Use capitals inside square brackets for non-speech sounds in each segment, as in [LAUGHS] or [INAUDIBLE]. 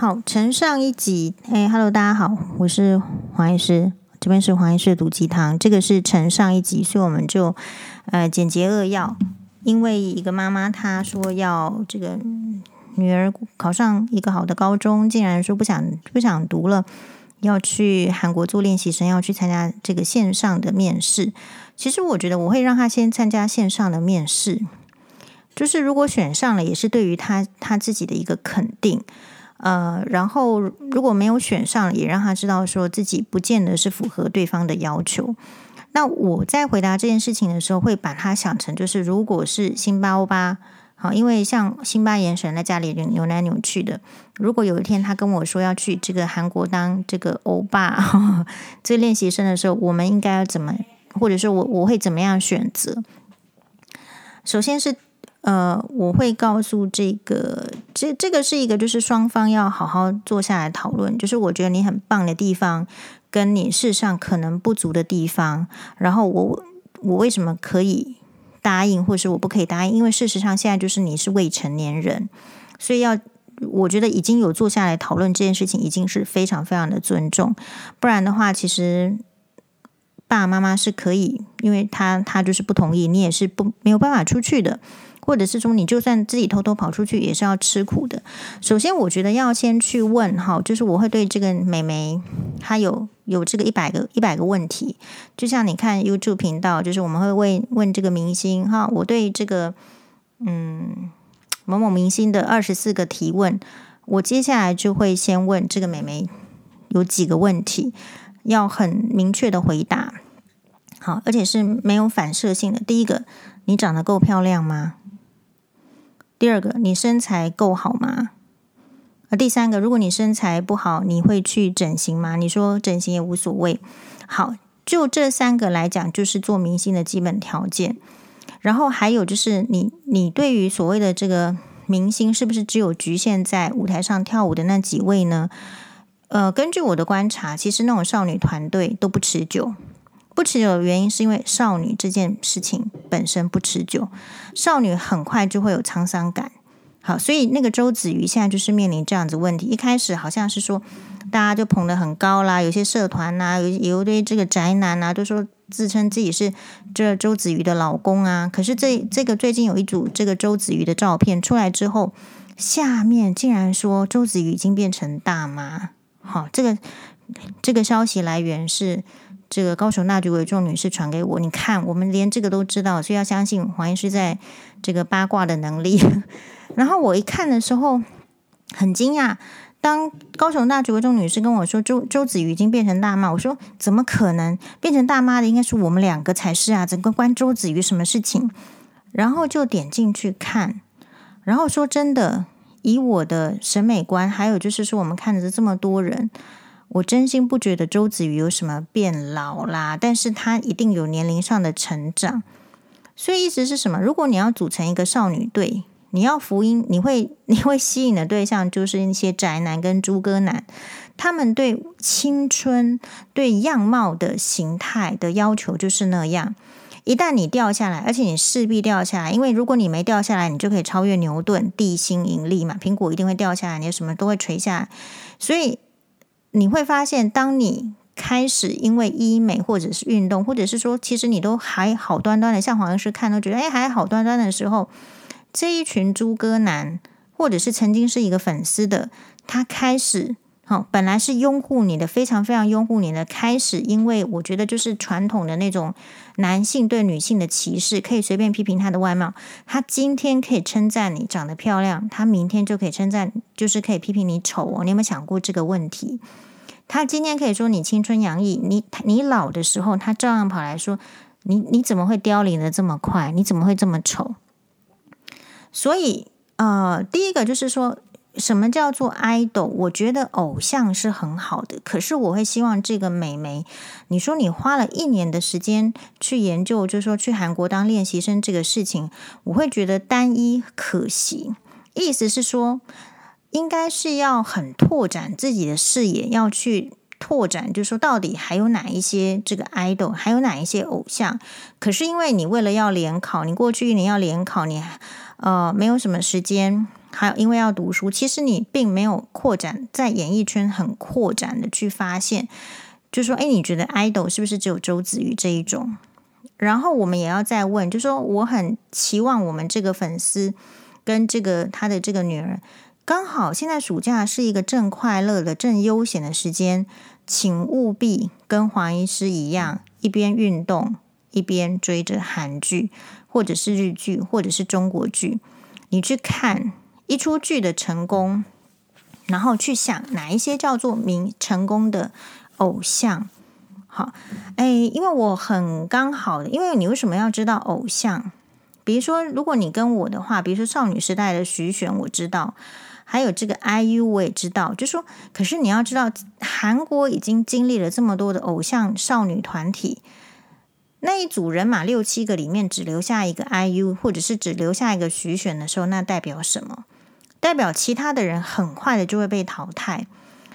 好，承上一集。哎，Hello，大家好，我是黄医师，这边是黄医师的毒鸡汤。这个是承上一集，所以我们就呃简洁扼要。因为一个妈妈她说要这个女儿考上一个好的高中，竟然说不想不想读了，要去韩国做练习生，要去参加这个线上的面试。其实我觉得我会让她先参加线上的面试，就是如果选上了，也是对于她她自己的一个肯定。呃，然后如果没有选上，也让他知道说自己不见得是符合对方的要求。那我在回答这件事情的时候，会把它想成就是，如果是辛巴欧巴，好，因为像辛巴颜神在家里扭来扭去的。如果有一天他跟我说要去这个韩国当这个欧巴，呵 [LAUGHS] 呵这个练习生的时候，我们应该要怎么，或者说我我会怎么样选择？首先是。呃，我会告诉这个，这这个是一个，就是双方要好好坐下来讨论。就是我觉得你很棒的地方，跟你事实上可能不足的地方，然后我我为什么可以答应，或是我不可以答应？因为事实上现在就是你是未成年人，所以要我觉得已经有坐下来讨论这件事情，已经是非常非常的尊重。不然的话，其实爸爸妈妈是可以，因为他他就是不同意，你也是不没有办法出去的。或者是说，你就算自己偷偷跑出去，也是要吃苦的。首先，我觉得要先去问哈，就是我会对这个美眉，她有有这个一百个一百个问题。就像你看 YouTube 频道，就是我们会问问这个明星哈，我对这个嗯某某明星的二十四个提问，我接下来就会先问这个美眉有几个问题，要很明确的回答，好，而且是没有反射性的。第一个，你长得够漂亮吗？第二个，你身材够好吗？啊，第三个，如果你身材不好，你会去整形吗？你说整形也无所谓。好，就这三个来讲，就是做明星的基本条件。然后还有就是你，你你对于所谓的这个明星，是不是只有局限在舞台上跳舞的那几位呢？呃，根据我的观察，其实那种少女团队都不持久。不持久的原因是因为少女这件事情本身不持久，少女很快就会有沧桑感。好，所以那个周子瑜现在就是面临这样子问题。一开始好像是说大家就捧得很高啦，有些社团呐、有有一堆这个宅男啊，都说自称自己是这周子瑜的老公啊。可是这这个最近有一组这个周子瑜的照片出来之后，下面竟然说周子瑜已经变成大妈。好，这个这个消息来源是。这个高雄大橘为重女士传给我，你看，我们连这个都知道，所以要相信黄医师在这个八卦的能力。[LAUGHS] 然后我一看的时候很惊讶，当高雄大橘为重女士跟我说周周子瑜已经变成大妈，我说怎么可能变成大妈的应该是我们两个才是啊，怎么关周子瑜什么事情？然后就点进去看，然后说真的，以我的审美观，还有就是说我们看着这么多人。我真心不觉得周子瑜有什么变老啦，但是她一定有年龄上的成长。所以意思是什么？如果你要组成一个少女队，你要福音，你会你会吸引的对象就是那些宅男跟猪哥男，他们对青春、对样貌的形态的要求就是那样。一旦你掉下来，而且你势必掉下来，因为如果你没掉下来，你就可以超越牛顿，地心引力嘛，苹果一定会掉下来，你什么都会垂下来，所以。你会发现，当你开始因为医美或者是运动，或者是说，其实你都还好端端的，像黄医师看都觉得，哎，还好端端的时候，这一群猪哥男，或者是曾经是一个粉丝的，他开始，好，本来是拥护你的，非常非常拥护你的，开始，因为我觉得就是传统的那种男性对女性的歧视，可以随便批评他的外貌，他今天可以称赞你长得漂亮，他明天就可以称赞，就是可以批评你丑哦，你有没有想过这个问题？他今天可以说你青春洋溢，你你老的时候，他照样跑来说你你怎么会凋零的这么快？你怎么会这么丑？所以呃，第一个就是说什么叫做 idol？我觉得偶像是很好的，可是我会希望这个美眉，你说你花了一年的时间去研究，就是说去韩国当练习生这个事情，我会觉得单一可惜。意思是说。应该是要很拓展自己的视野，要去拓展，就是说到底还有哪一些这个 idol，还有哪一些偶像。可是因为你为了要联考，你过去一年要联考，你呃没有什么时间，还有因为要读书，其实你并没有扩展在演艺圈很扩展的去发现，就说，哎，你觉得 idol 是不是只有周子瑜这一种？然后我们也要再问，就说我很期望我们这个粉丝跟这个他的这个女儿，刚好现在暑假是一个正快乐的、正悠闲的时间，请务必跟黄医师一样，一边运动一边追着韩剧，或者是日剧，或者是中国剧，你去看。一出剧的成功，然后去想哪一些叫做名成功的偶像。好，哎，因为我很刚好的，因为你为什么要知道偶像？比如说，如果你跟我的话，比如说少女时代的徐玄，我知道，还有这个 IU，我也知道。就说，可是你要知道，韩国已经经历了这么多的偶像少女团体。那一组人马六七个里面只留下一个 IU，或者是只留下一个徐选的时候，那代表什么？代表其他的人很快的就会被淘汰。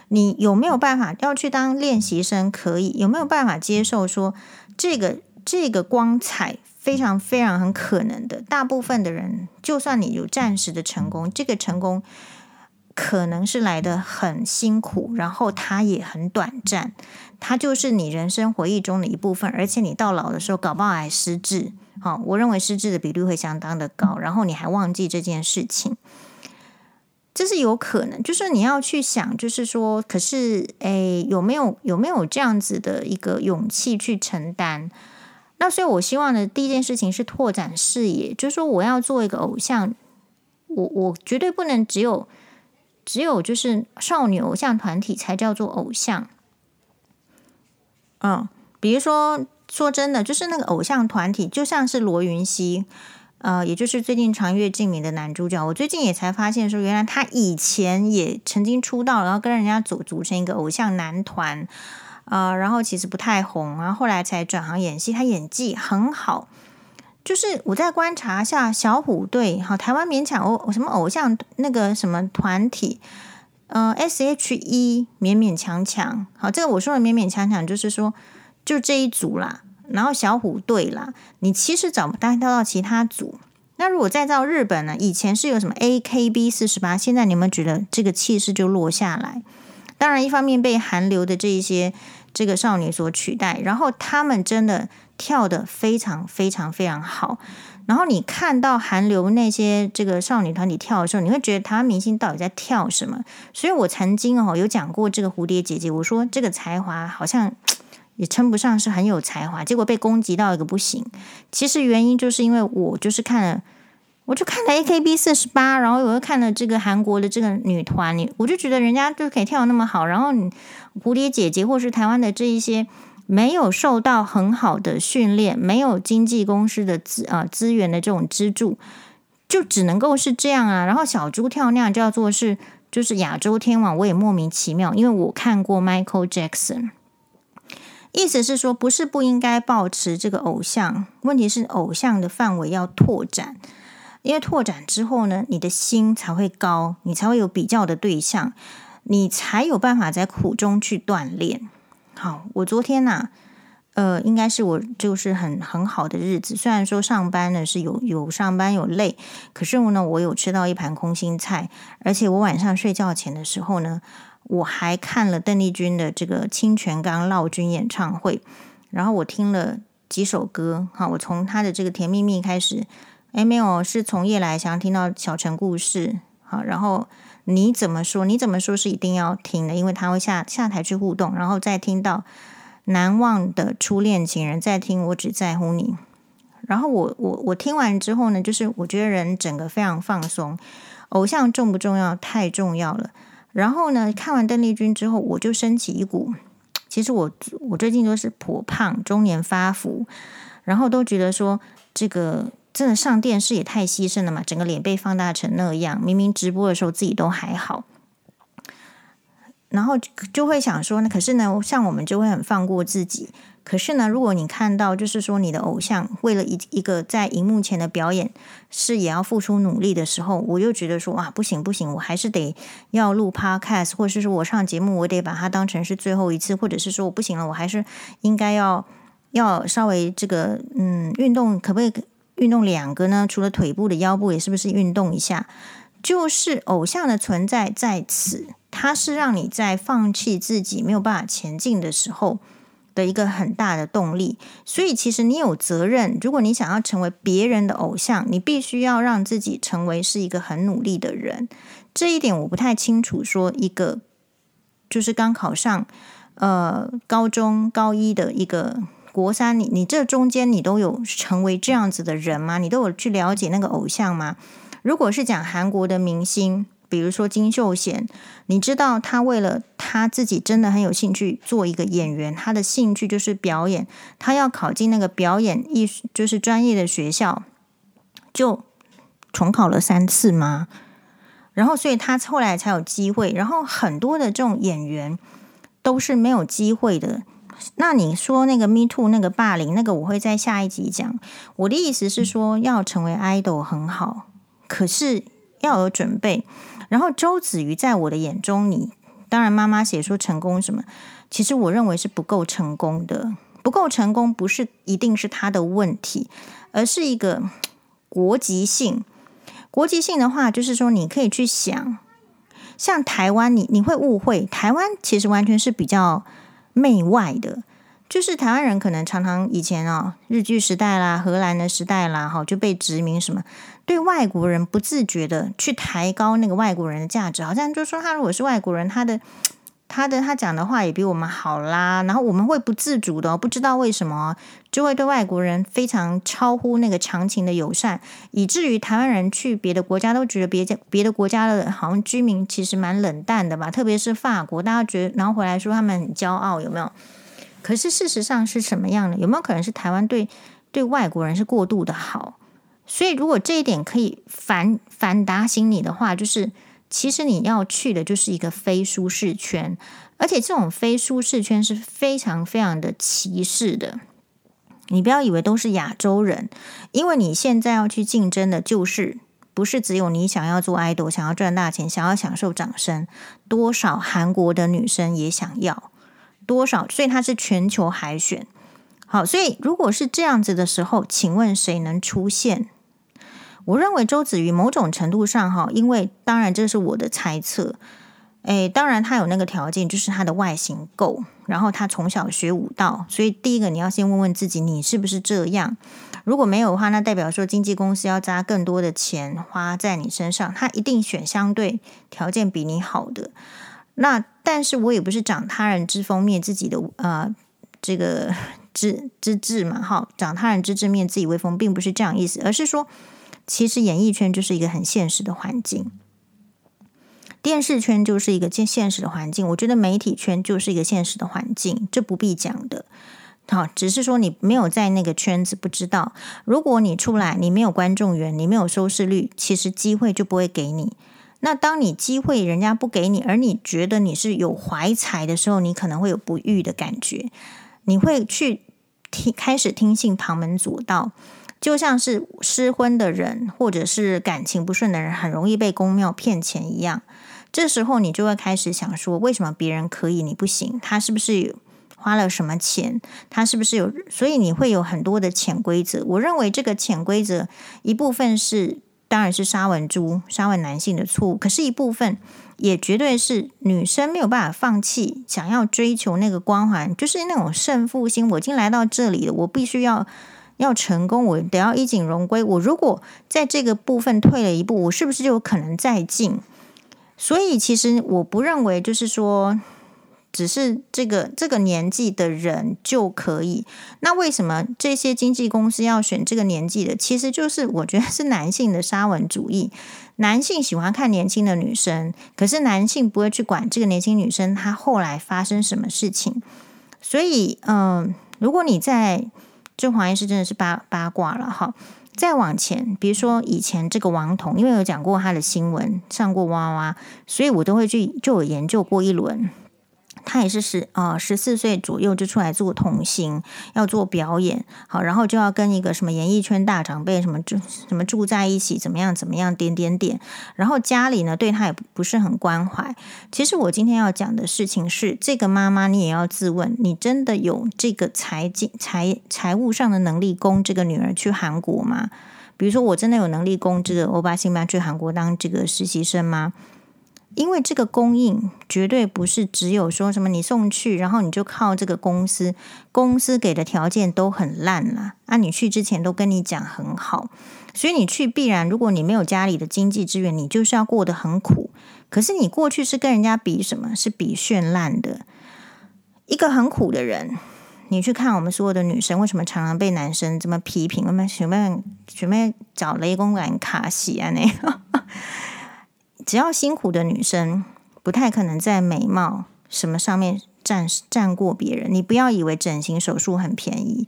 你有没有办法要去当练习生？可以，有没有办法接受说这个这个光彩非常非常很可能的？大部分的人，就算你有暂时的成功，这个成功可能是来的很辛苦，然后它也很短暂，它就是你人生回忆中的一部分。而且你到老的时候，搞不好还失智。好，我认为失智的比率会相当的高，然后你还忘记这件事情。这是有可能，就是你要去想，就是说，可是，诶，有没有有没有这样子的一个勇气去承担？那所以，我希望的第一件事情是拓展视野，就是说，我要做一个偶像，我我绝对不能只有只有就是少女偶像团体才叫做偶像。嗯，比如说，说真的，就是那个偶像团体，就像是罗云熙。呃，也就是最近长月烬明的男主角，我最近也才发现说，原来他以前也曾经出道，然后跟人家组组成一个偶像男团，呃，然后其实不太红，然后后来才转行演戏，他演技很好。就是我再观察一下小虎队，好，台湾勉强偶什么偶像那个什么团体，呃，S.H.E 勉勉强强，好，这个我说的勉勉强强，就是说就这一组啦。然后小虎队啦，你其实找不到到其他组。那如果再到日本呢？以前是有什么 AKB 四十八，现在你们觉得这个气势就落下来？当然，一方面被韩流的这一些这个少女所取代，然后他们真的跳得非常非常非常好。然后你看到韩流那些这个少女团体跳的时候，你会觉得台湾明星到底在跳什么？所以我曾经哦有讲过这个蝴蝶姐姐，我说这个才华好像。也称不上是很有才华，结果被攻击到一个不行。其实原因就是因为我就是看了，我就看了 AKB 四十八，然后我又看了这个韩国的这个女团，你我就觉得人家就可以跳那么好，然后你蝴蝶姐姐或是台湾的这一些没有受到很好的训练，没有经纪公司的资啊资源的这种资助，就只能够是这样啊。然后小猪跳那样叫做是就是亚洲天王，我也莫名其妙，因为我看过 Michael Jackson。意思是说，不是不应该保持这个偶像，问题是偶像的范围要拓展，因为拓展之后呢，你的心才会高，你才会有比较的对象，你才有办法在苦中去锻炼。好，我昨天呐、呃，应该是我就是很很好的日子，虽然说上班呢是有有上班有累，可是我呢，我有吃到一盘空心菜，而且我晚上睡觉前的时候呢。我还看了邓丽君的这个清泉岗劳军演唱会，然后我听了几首歌，哈，我从她的这个甜蜜蜜开始，哎，没有，是从夜来香听到小城故事，好，然后你怎么说？你怎么说是一定要听的，因为他会下下台去互动，然后再听到难忘的初恋情人，再听我只在乎你，然后我我我听完之后呢，就是我觉得人整个非常放松，偶像重不重要？太重要了。然后呢，看完邓丽君之后，我就升起一股，其实我我最近都是颇胖，中年发福，然后都觉得说，这个真的上电视也太牺牲了嘛，整个脸被放大成那样，明明直播的时候自己都还好。然后就会想说，呢可是呢，像我们就会很放过自己。可是呢，如果你看到，就是说你的偶像为了一一个在荧幕前的表演是也要付出努力的时候，我就觉得说哇，不行不行，我还是得要录 podcast，或者是说我上节目，我得把它当成是最后一次，或者是说我不行了，我还是应该要要稍微这个嗯运动，可不可以运动两个呢？除了腿部的腰部，也是不是运动一下？就是偶像的存在在此，它是让你在放弃自己没有办法前进的时候的一个很大的动力。所以，其实你有责任，如果你想要成为别人的偶像，你必须要让自己成为是一个很努力的人。这一点我不太清楚，说一个就是刚考上呃高中高一的一个国三，你你这中间你都有成为这样子的人吗？你都有去了解那个偶像吗？如果是讲韩国的明星，比如说金秀贤，你知道他为了他自己真的很有兴趣做一个演员，他的兴趣就是表演，他要考进那个表演艺术就是专业的学校，就重考了三次吗？然后，所以他后来才有机会。然后，很多的这种演员都是没有机会的。那你说那个 Me Too 那个霸凌，那个我会在下一集讲。我的意思是说，要成为 idol 很好，可是要有准备。然后，周子瑜在我的眼中，你当然妈妈写说成功什么，其实我认为是不够成功的。不够成功不是一定是他的问题，而是一个国籍性。国籍性的话，就是说你可以去想，像台湾，你你会误会台湾其实完全是比较媚外的，就是台湾人可能常常以前哦，日据时代啦、荷兰的时代啦，哈就被殖民什么，对外国人不自觉的去抬高那个外国人的价值，好像就说他如果是外国人，他的。他的他讲的话也比我们好啦，然后我们会不自主的，不知道为什么就会对外国人非常超乎那个常情的友善，以至于台湾人去别的国家都觉得别家别的国家的好像居民其实蛮冷淡的吧，特别是法国，大家觉得然后回来说他们很骄傲，有没有？可是事实上是什么样的？有没有可能是台湾对对外国人是过度的好？所以如果这一点可以反反打醒你的话，就是。其实你要去的就是一个非舒适圈，而且这种非舒适圈是非常非常的歧视的。你不要以为都是亚洲人，因为你现在要去竞争的，就是不是只有你想要做 idol，想要赚大钱，想要享受掌声，多少韩国的女生也想要，多少，所以它是全球海选。好，所以如果是这样子的时候，请问谁能出现？我认为周子瑜某种程度上哈，因为当然这是我的猜测，诶，当然他有那个条件，就是他的外形够，然后他从小学舞蹈，所以第一个你要先问问自己，你是不是这样？如果没有的话，那代表说经纪公司要砸更多的钱花在你身上，他一定选相对条件比你好的。那但是我也不是长他人之风灭自己的呃这个 [LAUGHS] 之之志嘛，哈，长他人之志灭自己威风，并不是这样意思，而是说。其实演艺圈就是一个很现实的环境，电视圈就是一个现现实的环境。我觉得媒体圈就是一个现实的环境，这不必讲的。好，只是说你没有在那个圈子，不知道。如果你出来，你没有观众缘，你没有收视率，其实机会就不会给你。那当你机会人家不给你，而你觉得你是有怀才的时候，你可能会有不遇的感觉，你会去听，开始听信旁门左道。就像是失婚的人，或者是感情不顺的人，很容易被宫庙骗钱一样。这时候你就会开始想说：为什么别人可以，你不行？他是不是花了什么钱？他是不是有？所以你会有很多的潜规则。我认为这个潜规则一部分是，当然是沙文猪、沙文男性的错误，可是一部分也绝对是女生没有办法放弃，想要追求那个光环，就是那种胜负心。我已经来到这里了，我必须要。要成功，我得要衣锦荣归。我如果在这个部分退了一步，我是不是就有可能再进？所以，其实我不认为就是说，只是这个这个年纪的人就可以。那为什么这些经纪公司要选这个年纪的？其实就是我觉得是男性的沙文主义。男性喜欢看年轻的女生，可是男性不会去管这个年轻女生她后来发生什么事情。所以，嗯、如果你在这黄医师真的是八八卦了哈！再往前，比如说以前这个王彤，因为有讲过他的新闻，上过哇哇，所以我都会去就有研究过一轮。他也是十啊十四岁左右就出来做童星，要做表演，好，然后就要跟一个什么演艺圈大长辈什么住什么住在一起，怎么样怎么样点点点，然后家里呢对他也不是很关怀。其实我今天要讲的事情是，这个妈妈你也要自问，你真的有这个财经财财务上的能力供这个女儿去韩国吗？比如说，我真的有能力供这个欧巴辛班去韩国当这个实习生吗？因为这个供应绝对不是只有说什么你送去，然后你就靠这个公司，公司给的条件都很烂了啊！你去之前都跟你讲很好，所以你去必然，如果你没有家里的经济资源，你就是要过得很苦。可是你过去是跟人家比什么？是比绚烂的。一个很苦的人，你去看我们所有的女生，为什么常常被男生这么批评？我们准备准备找雷公来卡戏啊？那个。只要辛苦的女生，不太可能在美貌什么上面占占过别人。你不要以为整形手术很便宜，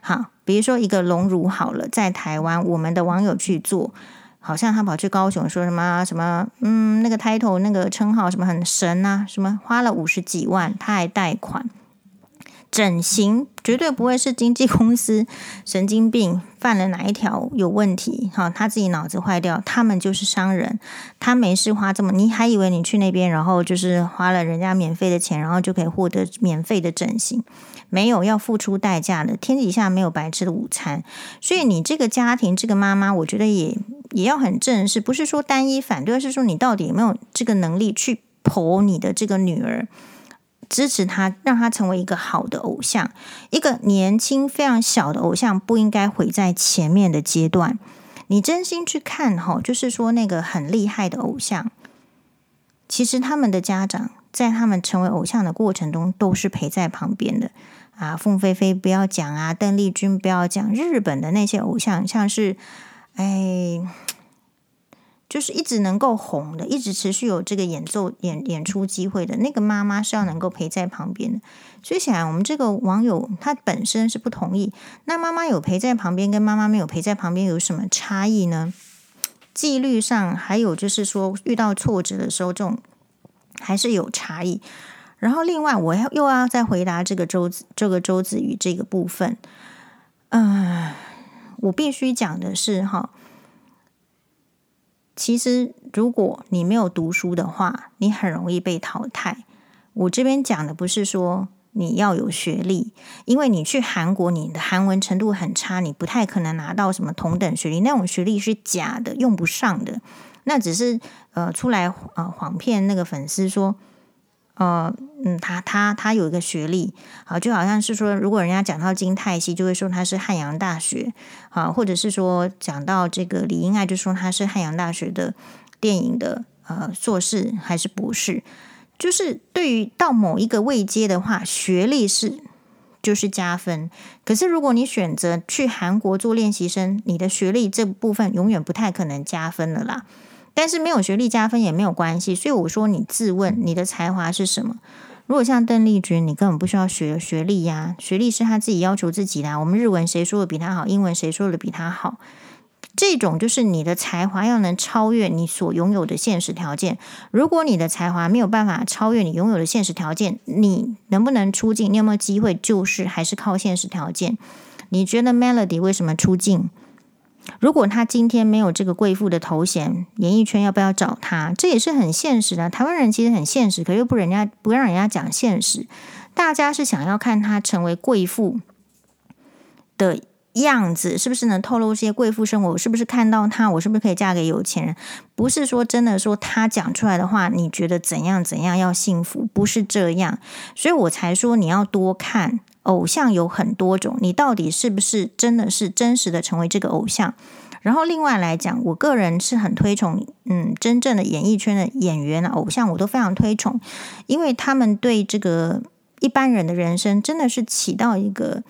好，比如说一个隆乳好了，在台湾，我们的网友去做，好像他跑去高雄说什么什么，嗯，那个 title 那个称号什么很神啊，什么花了五十几万，他还贷款。整形绝对不会是经纪公司神经病犯了哪一条有问题哈，他自己脑子坏掉，他们就是商人，他没事花这么，你还以为你去那边，然后就是花了人家免费的钱，然后就可以获得免费的整形？没有，要付出代价的。天底下没有白吃的午餐，所以你这个家庭，这个妈妈，我觉得也也要很正视，不是说单一反对，而是说你到底有没有这个能力去剖你的这个女儿。支持他，让他成为一个好的偶像。一个年轻、非常小的偶像，不应该毁在前面的阶段。你真心去看，哈，就是说那个很厉害的偶像，其实他们的家长在他们成为偶像的过程中，都是陪在旁边的。啊，凤飞飞不要讲啊，邓丽君不要讲，日本的那些偶像，像是，哎。就是一直能够红的，一直持续有这个演奏演演出机会的那个妈妈是要能够陪在旁边的。所以显然我们这个网友他本身是不同意。那妈妈有陪在旁边，跟妈妈没有陪在旁边有什么差异呢？纪律上，还有就是说遇到挫折的时候，这种还是有差异。然后另外，我要又要再回答这个周子这个周子瑜这个部分。嗯、我必须讲的是哈。其实，如果你没有读书的话，你很容易被淘汰。我这边讲的不是说你要有学历，因为你去韩国，你的韩文程度很差，你不太可能拿到什么同等学历。那种学历是假的，用不上的。那只是呃出来呃谎骗那个粉丝说。呃，嗯，他他他有一个学历，好，就好像是说，如果人家讲到金泰熙，就会说他是汉阳大学，啊，或者是说讲到这个李英爱，就说他是汉阳大学的电影的呃硕士还是博士，就是对于到某一个位阶的话，学历是就是加分。可是如果你选择去韩国做练习生，你的学历这部分永远不太可能加分了啦。但是没有学历加分也没有关系，所以我说你自问你的才华是什么？如果像邓丽君，你根本不需要学学历呀，学历是他自己要求自己的。我们日文谁说的比他好？英文谁说的比他好？这种就是你的才华要能超越你所拥有的现实条件。如果你的才华没有办法超越你拥有的现实条件，你能不能出镜？你有没有机会？就是还是靠现实条件。你觉得 Melody 为什么出镜？如果他今天没有这个贵妇的头衔，演艺圈要不要找他？这也是很现实的。台湾人其实很现实，可又不人家不让人家讲现实。大家是想要看他成为贵妇的样子，是不是能透露一些贵妇生活？我是不是看到他，我是不是可以嫁给有钱人？不是说真的说他讲出来的话，你觉得怎样怎样要幸福？不是这样，所以我才说你要多看。偶像有很多种，你到底是不是真的是真实的成为这个偶像？然后另外来讲，我个人是很推崇，嗯，真正的演艺圈的演员啊，偶像我都非常推崇，因为他们对这个一般人的人生真的是起到一个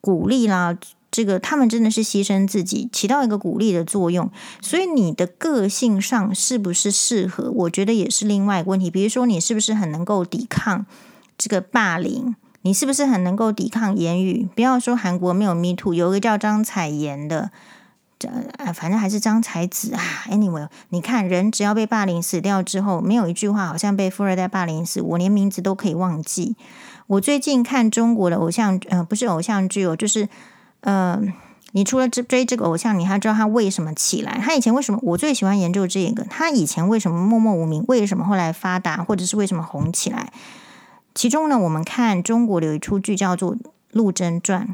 鼓励啦，这个他们真的是牺牲自己，起到一个鼓励的作用。所以你的个性上是不是适合？我觉得也是另外一个问题。比如说，你是不是很能够抵抗这个霸凌？你是不是很能够抵抗言语？不要说韩国没有 Me Too，有一个叫张彩妍的，这啊，反正还是张彩子啊。Anyway，你看人只要被霸凌死掉之后，没有一句话好像被富二代霸凌死，我连名字都可以忘记。我最近看中国的偶像，呃，不是偶像剧哦，就是呃，你除了追追这个偶像，你还知道他为什么起来？他以前为什么？我最喜欢研究这个，他以前为什么默默无名？为什么后来发达？或者是为什么红起来？其中呢，我们看中国有一出剧叫做《陆贞传》，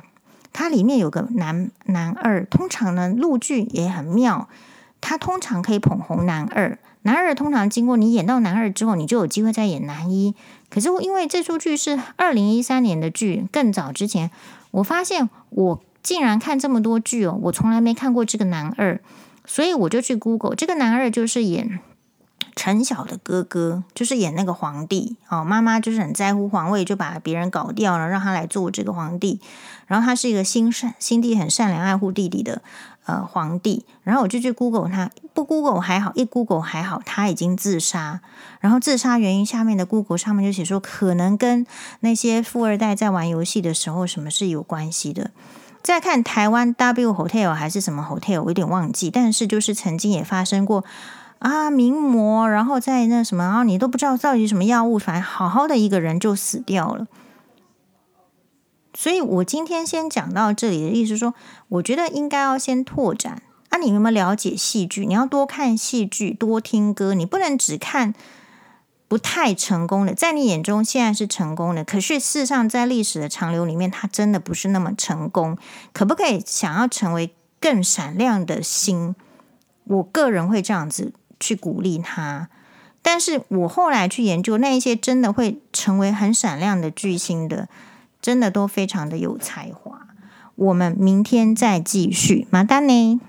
它里面有个男男二，通常呢陆剧也很妙，它通常可以捧红男二。男二通常经过你演到男二之后，你就有机会再演男一。可是因为这出剧是二零一三年的剧，更早之前，我发现我竟然看这么多剧哦，我从来没看过这个男二，所以我就去 Google，这个男二就是演陈晓的哥哥，就是演那个皇帝哦。妈妈就是很在乎皇位，就把别人搞掉了，让他来做这个皇帝。然后他是一个心善心地很善良、爱护弟弟的。呃，皇帝，然后我就去 Google 他，不 Google 还好，一 Google 还好，他已经自杀。然后自杀原因下面的 Google 上面就写说，可能跟那些富二代在玩游戏的时候什么是有关系的。再看台湾 W Hotel 还是什么 Hotel，我有点忘记，但是就是曾经也发生过啊，名模，然后在那什么，然后你都不知道到底什么药物，反正好好的一个人就死掉了。所以我今天先讲到这里的意思说，我觉得应该要先拓展啊，你有没有了解戏剧？你要多看戏剧，多听歌，你不能只看不太成功的，在你眼中现在是成功的，可是事实上在历史的长流里面，它真的不是那么成功。可不可以想要成为更闪亮的星？我个人会这样子去鼓励他。但是我后来去研究那一些真的会成为很闪亮的巨星的。真的都非常的有才华，我们明天再继续，马丹呢。